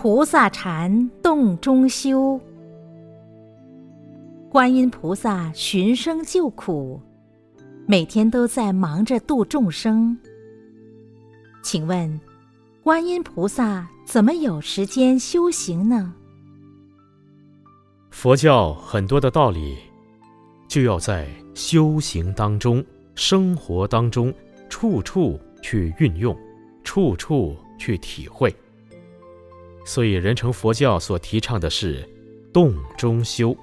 菩萨禅洞中修，观音菩萨寻声救苦，每天都在忙着度众生。请问，观音菩萨怎么有时间修行呢？佛教很多的道理，就要在修行当中、生活当中，处处去运用，处处去体会。所以，人成佛教所提倡的是洞中修。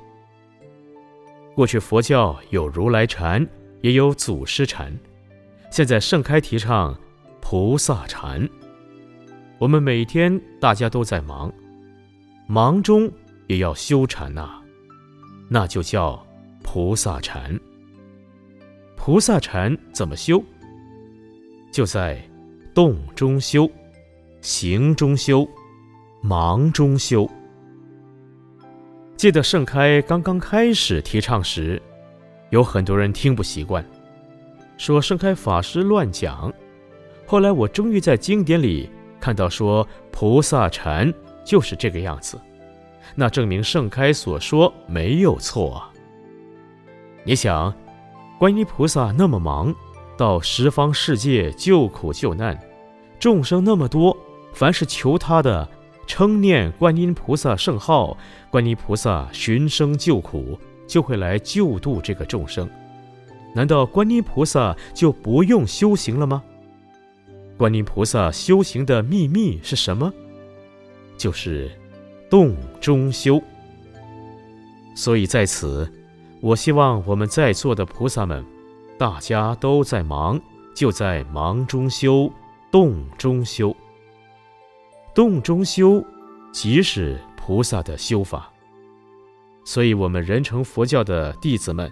过去佛教有如来禅，也有祖师禅，现在盛开提倡菩萨禅。我们每天大家都在忙，忙中也要修禅呐，那就叫菩萨禅。菩萨禅怎么修？就在洞中修，行中修。忙中修。记得盛开刚刚开始提倡时，有很多人听不习惯，说盛开法师乱讲。后来我终于在经典里看到说菩萨禅就是这个样子，那证明盛开所说没有错啊。你想，观音菩萨那么忙，到十方世界救苦救难，众生那么多，凡是求他的。称念观音菩萨圣号，观音菩萨寻声救苦，就会来救度这个众生。难道观音菩萨就不用修行了吗？观音菩萨修行的秘密是什么？就是洞中修。所以在此，我希望我们在座的菩萨们，大家都在忙，就在忙中修，洞中修。洞中修，即是菩萨的修法。所以，我们人成佛教的弟子们，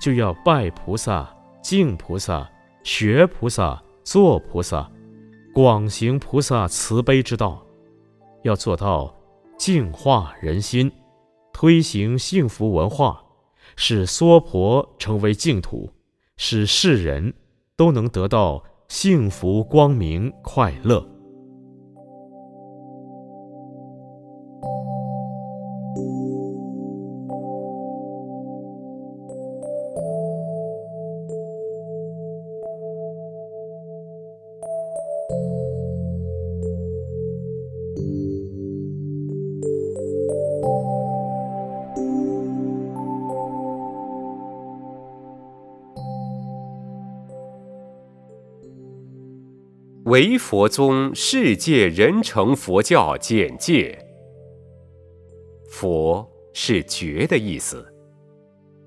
就要拜菩萨、敬菩萨、学菩萨、做菩萨，广行菩萨慈悲之道，要做到净化人心，推行幸福文化，使娑婆成为净土，使世人都能得到幸福、光明、快乐。唯佛宗世界人成佛教简介。佛是觉的意思，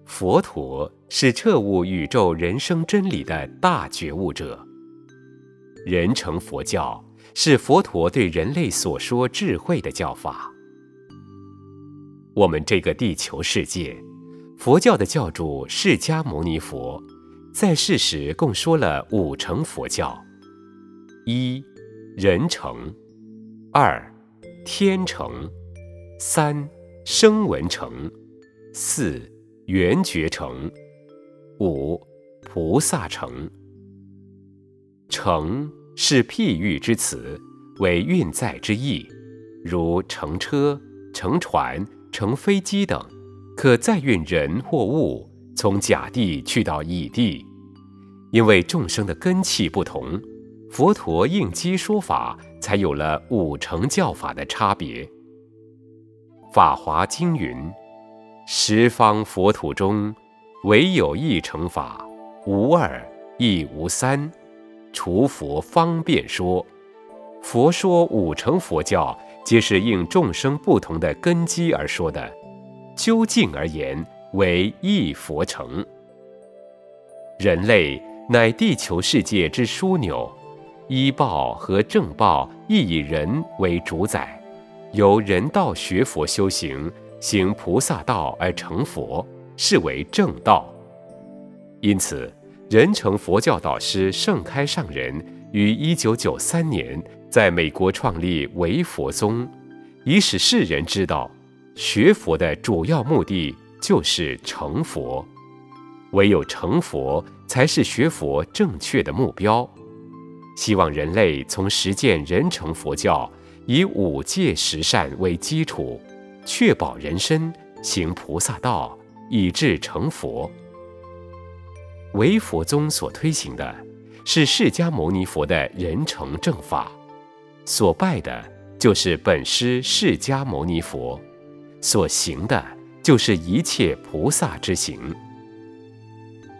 佛陀是彻悟宇宙人生真理的大觉悟者。人成佛教是佛陀对人类所说智慧的教法。我们这个地球世界，佛教的教主释迦牟尼佛在世时共说了五成佛教。一人成，二天成，三声闻成，四缘觉成，五菩萨成。成是譬喻之词，为运载之意，如乘车、乘船、乘飞机等，可载运人或物从甲地去到乙地。因为众生的根器不同。佛陀应机说法，才有了五乘教法的差别。《法华经》云：“十方佛土中，唯有一乘法，无二亦无三。除佛方便说。”佛说五乘佛教，皆是应众生不同的根基而说的。究竟而言，为一佛乘。人类乃地球世界之枢纽。医报和正报亦以人为主宰，由人道学佛修行，行菩萨道而成佛，是为正道。因此，人成佛教导师盛开上人于一九九三年在美国创立唯佛宗，以使世人知道，学佛的主要目的就是成佛，唯有成佛才是学佛正确的目标。希望人类从实践人成佛教，以五戒十善为基础，确保人身行菩萨道，以至成佛。唯佛宗所推行的是释迦牟尼佛的人成正法，所拜的就是本师释迦牟尼佛，所行的就是一切菩萨之行。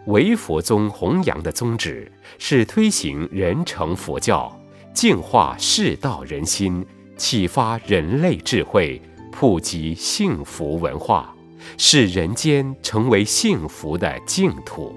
唯佛宗弘扬的宗旨是推行人成佛教，净化世道人心，启发人类智慧，普及幸福文化，使人间成为幸福的净土。